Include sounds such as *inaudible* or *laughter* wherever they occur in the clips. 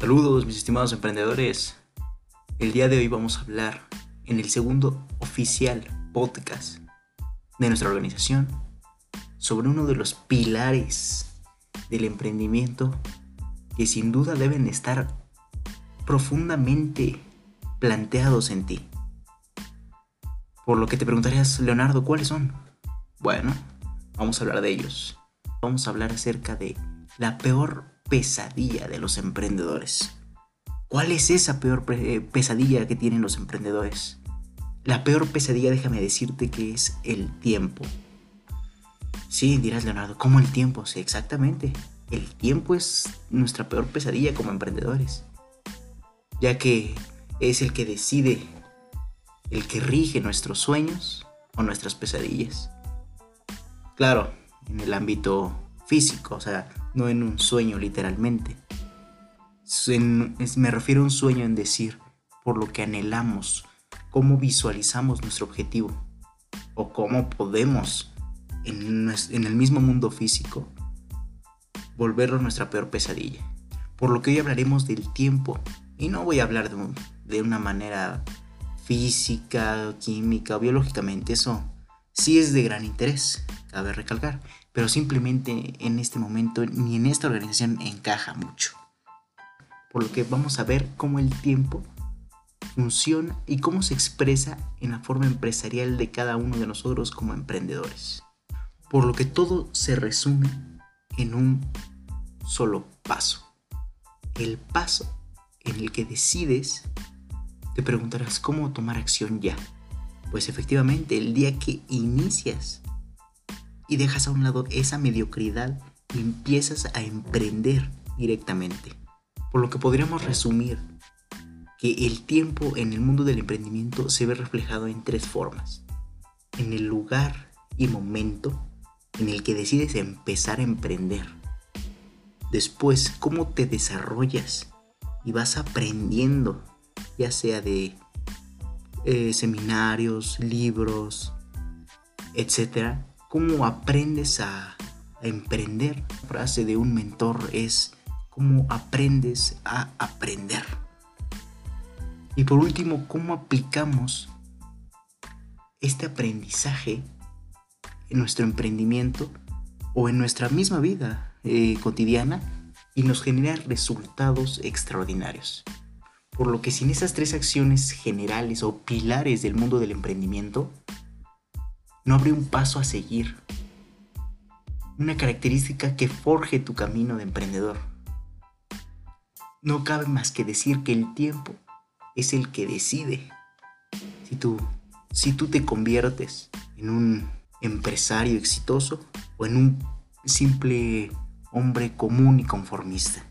Saludos mis estimados emprendedores. El día de hoy vamos a hablar en el segundo oficial podcast de nuestra organización sobre uno de los pilares del emprendimiento que sin duda deben estar profundamente planteados en ti. Por lo que te preguntarías, Leonardo, ¿cuáles son? Bueno, vamos a hablar de ellos. Vamos a hablar acerca de la peor pesadilla de los emprendedores. ¿Cuál es esa peor eh, pesadilla que tienen los emprendedores? La peor pesadilla, déjame decirte que es el tiempo. Sí, dirás Leonardo, ¿cómo el tiempo? Sí, exactamente. El tiempo es nuestra peor pesadilla como emprendedores, ya que es el que decide, el que rige nuestros sueños o nuestras pesadillas. Claro, en el ámbito físico, o sea, no en un sueño literalmente. me refiero a un sueño en decir por lo que anhelamos, cómo visualizamos nuestro objetivo o cómo podemos en, el mismo mundo físico volverlo nuestra peor pesadilla. Por lo que hoy hablaremos del tiempo y no voy a hablar de, de una manera física, química o biológicamente, eso sí es de gran interés, cabe recalcar, pero simplemente en este momento ni en esta organización encaja mucho. Por lo que vamos a ver cómo el tiempo funciona y cómo se expresa en la forma empresarial de cada uno de nosotros como emprendedores. Por lo que todo se resume en un solo paso. El paso en el que decides, te preguntarás cómo tomar acción ya. Pues efectivamente, el día que inicias y dejas a un lado esa mediocridad empiezas a emprender directamente. Por lo que podríamos resumir que el tiempo en el mundo del emprendimiento se ve reflejado en tres formas. En el lugar y momento en el que decides empezar a emprender. Después, cómo te desarrollas y vas aprendiendo, ya sea de eh, seminarios, libros, etcétera, cómo aprendes a, emprender. La frase de un mentor es cómo aprendes a aprender. Y por último, cómo aplicamos este aprendizaje en nuestro emprendimiento o en nuestra misma vida eh, cotidiana y nos genera resultados extraordinarios. Por lo que sin esas tres acciones generales o pilares del mundo del emprendimiento, no habría un paso a seguir. Una característica que forje tu camino de emprendedor. No cabe más que decir que el tiempo es el que decide. Si tú, si tú te conviertes en un empresario exitoso o en un simple hombre común y conformista.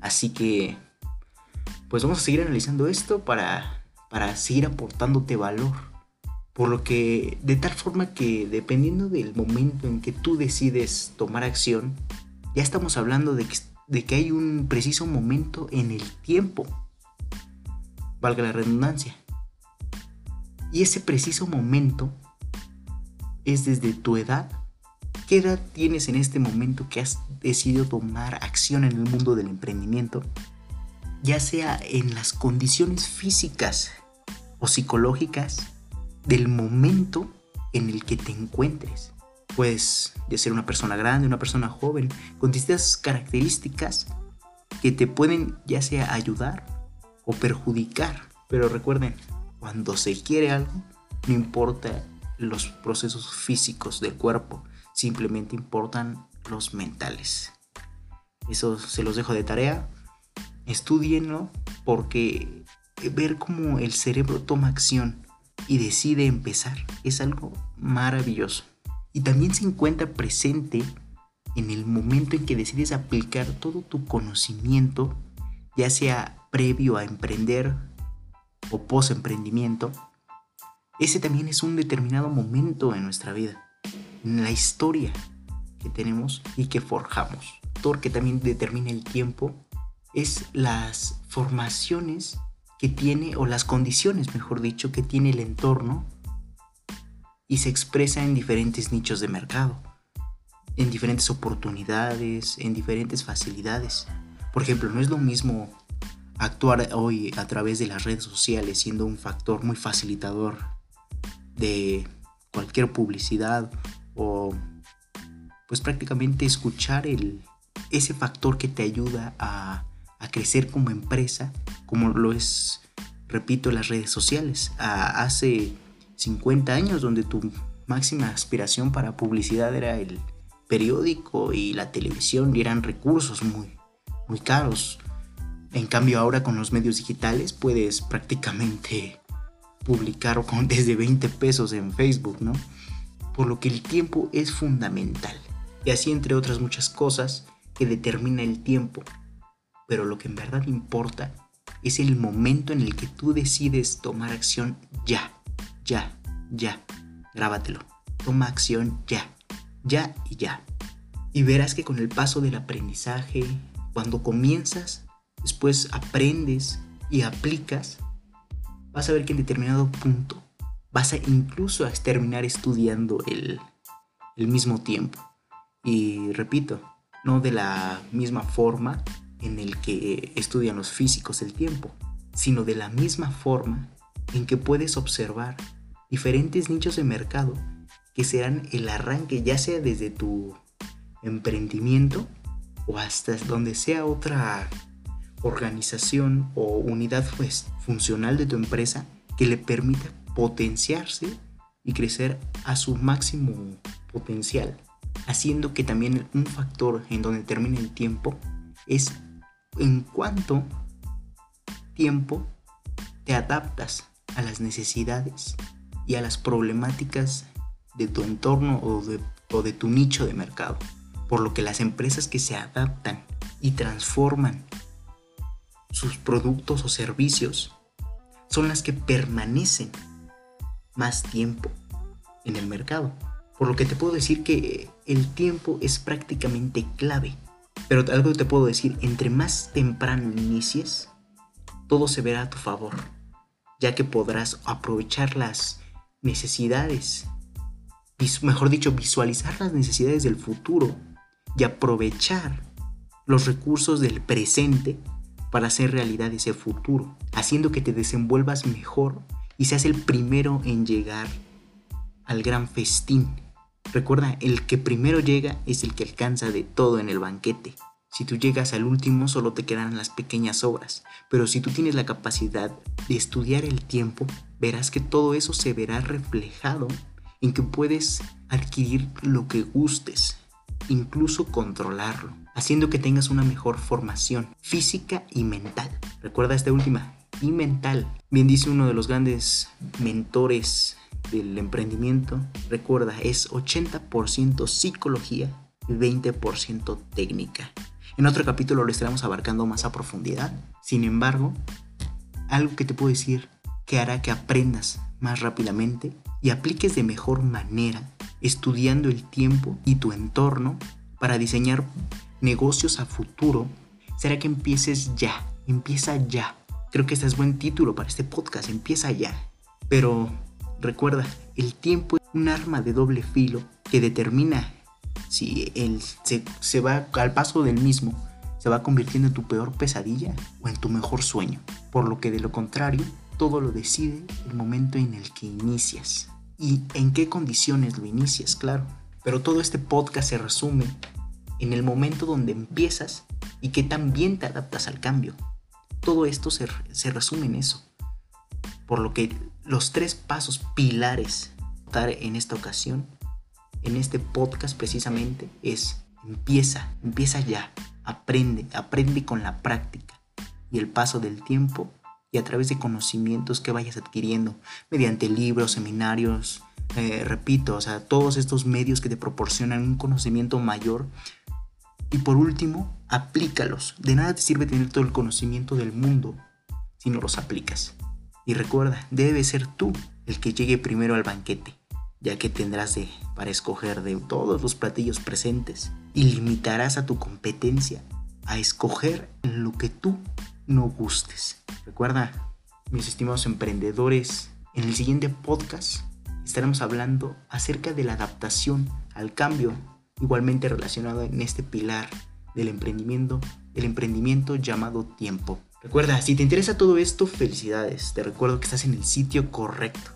Así que, pues vamos a seguir analizando esto para, para seguir aportándote valor por lo que, de tal forma que dependiendo del momento en que tú decides tomar acción, ya estamos hablando de que, hay un preciso momento en el tiempo, valga la redundancia. Y ese preciso momento es desde tu edad. ¿Qué edad tienes en este momento que has decidido tomar acción en el mundo del emprendimiento? Ya sea en las condiciones físicas o psicológicas del momento en el que te encuentres. Puedes de ser una persona grande, una persona joven, con distintas características que te pueden ya sea ayudar o perjudicar. Pero recuerden, cuando se quiere algo, no importa los procesos físicos del cuerpo, simplemente importan los mentales. Eso se los dejo de tarea. Estudienlo porque ver cómo el cerebro toma acción y decide empezar. Es algo maravilloso. Y también se encuentra presente en el momento en que decides aplicar todo tu conocimiento, ya sea previo a emprender o post emprendimiento. Ese también es un determinado momento en nuestra vida, en la historia que tenemos y que forjamos. Todo que también determina el tiempo es las formaciones que tiene, o las condiciones, mejor dicho, que tiene el entorno y se expresa en diferentes nichos de mercado, en diferentes oportunidades, en diferentes facilidades. Por ejemplo, no es lo mismo actuar hoy a través de las redes sociales siendo un factor muy facilitador de cualquier publicidad o pues prácticamente escuchar el, ese factor que te ayuda a, a crecer como empresa, como lo es, repito, las redes sociales. hace 50 años donde tu máxima aspiración para publicidad era el periódico y la televisión y eran recursos muy, muy caros. En cambio ahora con los medios digitales puedes prácticamente publicar *laughs* con desde 20 pesos en Facebook, ¿no? Por lo que el tiempo es fundamental. Y así entre otras muchas cosas que determina el tiempo. Pero lo que en verdad importa es el momento en el que tú decides tomar acción ya, ya, ya. Grábatelo. Toma acción ya, ya y ya. Y verás que con el paso del aprendizaje, cuando comienzas, después aprendes y aplicas, vas a ver que en determinado punto vas a incluso a terminar estudiando el, el mismo tiempo. Y repito, no de la misma forma en el que estudian los físicos el tiempo, sino de la misma forma en que puedes observar diferentes nichos de mercado que serán el arranque ya sea desde tu emprendimiento o hasta donde sea otra organización o unidad pues, funcional de tu empresa que le permita potenciarse y crecer a su máximo potencial, haciendo que también un factor en donde termine el tiempo es en cuánto tiempo te adaptas a las necesidades y a las problemáticas de tu entorno o de, o de tu nicho de mercado. Por lo que las empresas que se adaptan y transforman sus productos o servicios son las que permanecen más tiempo en el mercado. Por lo que te puedo decir que el tiempo es prácticamente clave. Pero algo te puedo decir, entre más temprano inicies, todo se verá a tu favor, ya que podrás aprovechar las necesidades, mejor dicho, visualizar las necesidades del futuro y aprovechar los recursos del presente para hacer realidad ese futuro, haciendo que te desenvuelvas mejor y seas el primero en llegar al gran festín. Recuerda, el que primero llega es el que alcanza de todo en el banquete. Si tú llegas al último solo te quedan las pequeñas obras, pero si tú tienes la capacidad de estudiar el tiempo, verás que todo eso se verá reflejado en que puedes adquirir lo que gustes, incluso controlarlo, haciendo que tengas una mejor formación física y mental. Recuerda esta última, y mental. Bien dice uno de los grandes mentores del emprendimiento, recuerda, es 80% psicología y 20% técnica. En otro capítulo lo estaremos abarcando más a profundidad. Sin embargo, algo que te puedo decir que hará que aprendas más rápidamente y apliques de mejor manera estudiando el tiempo y tu entorno para diseñar negocios a futuro será que empieces ya, empieza ya. Creo que este es buen título para este podcast, empieza ya. Pero recuerda, el tiempo es un arma de doble filo que determina si él se, va al paso del mismo, se va convirtiendo en tu peor pesadilla o en tu mejor sueño. Por lo que de lo contrario, todo lo decide el momento en el que inicias. Y en qué condiciones lo inicias, claro. Pero todo este podcast se resume en el momento donde empiezas y que también te adaptas al cambio. Todo esto se, se resume en eso. Por lo que los tres pasos pilares en esta ocasión en este podcast precisamente es empieza, empieza ya, aprende, aprende con la práctica y el paso del tiempo y a través de conocimientos que vayas adquiriendo mediante libros, seminarios, eh, repito, o sea, todos estos medios que te proporcionan un conocimiento mayor. Y por último, aplícalos. De nada te sirve tener todo el conocimiento del mundo si no los aplicas. Y recuerda, debe ser tú el que llegue primero al banquete ya que tendrás de, para escoger de todos los platillos presentes y limitarás a tu competencia a escoger lo que tú no gustes. Recuerda, mis estimados emprendedores, en el siguiente podcast estaremos hablando acerca de la adaptación al cambio, igualmente relacionado en este pilar del emprendimiento, el emprendimiento llamado tiempo. Recuerda, si te interesa todo esto, felicidades. Te recuerdo que estás en el sitio correcto,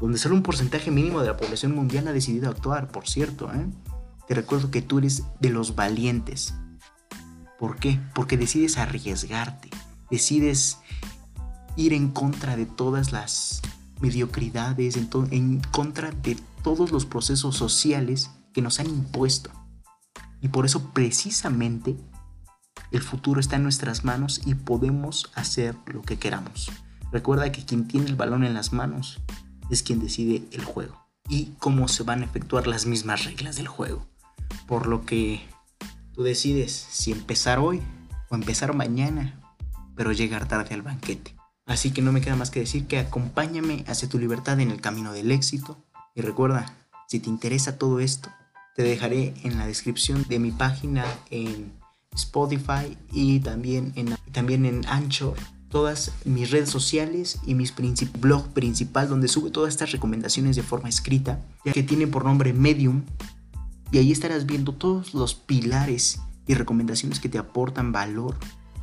donde solo un porcentaje mínimo de la población mundial ha decidido actuar, por cierto. ¿eh? Te recuerdo que tú eres de los valientes. ¿Por qué? Porque decides arriesgarte, decides ir en contra de todas las mediocridades, en, en contra de todos los procesos sociales que nos han impuesto. Y por eso precisamente el futuro está en nuestras manos y podemos hacer lo que queramos. Recuerda que quien tiene el balón en las manos es quien decide el juego y cómo se van a efectuar las mismas reglas del juego. Por lo que tú decides si empezar hoy o empezar mañana, pero llegar tarde al banquete. Así que no me queda más que decir que acompáñame hacia tu libertad en el camino del éxito. Y recuerda, si te interesa todo esto, te dejaré en la descripción de mi página en Spotify y también en, también en Anchor todas mis redes sociales y mi blog principal donde sube todas estas recomendaciones de forma escrita, que tiene por nombre Medium. Y ahí estarás viendo todos los pilares y recomendaciones que te aportan valor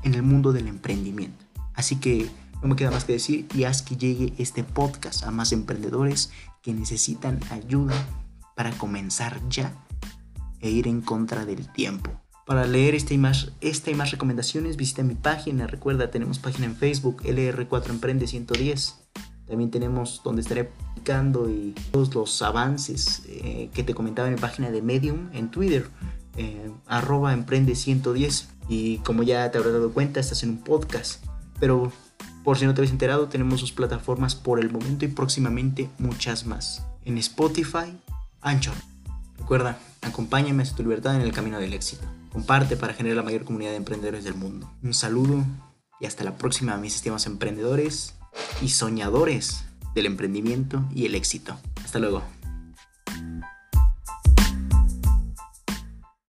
en el mundo del emprendimiento. Así que no me queda más que decir y haz que llegue este podcast a más emprendedores que necesitan ayuda para comenzar ya e ir en contra del tiempo. Para leer esta y, más, esta y más recomendaciones, visita mi página. Recuerda, tenemos página en Facebook, LR4 Emprende 110. También tenemos donde estaré publicando y todos los avances eh, que te comentaba en mi página de Medium en Twitter, eh, arroba Emprende 110. Y como ya te habrás dado cuenta, estás en un podcast. Pero por si no te habéis enterado, tenemos sus plataformas por el momento y próximamente muchas más. En Spotify, Anchor. Recuerda, acompáñame a tu libertad en el camino del éxito. Comparte para generar la mayor comunidad de emprendedores del mundo. Un saludo y hasta la próxima, mis estimados emprendedores y soñadores del emprendimiento y el éxito. Hasta luego.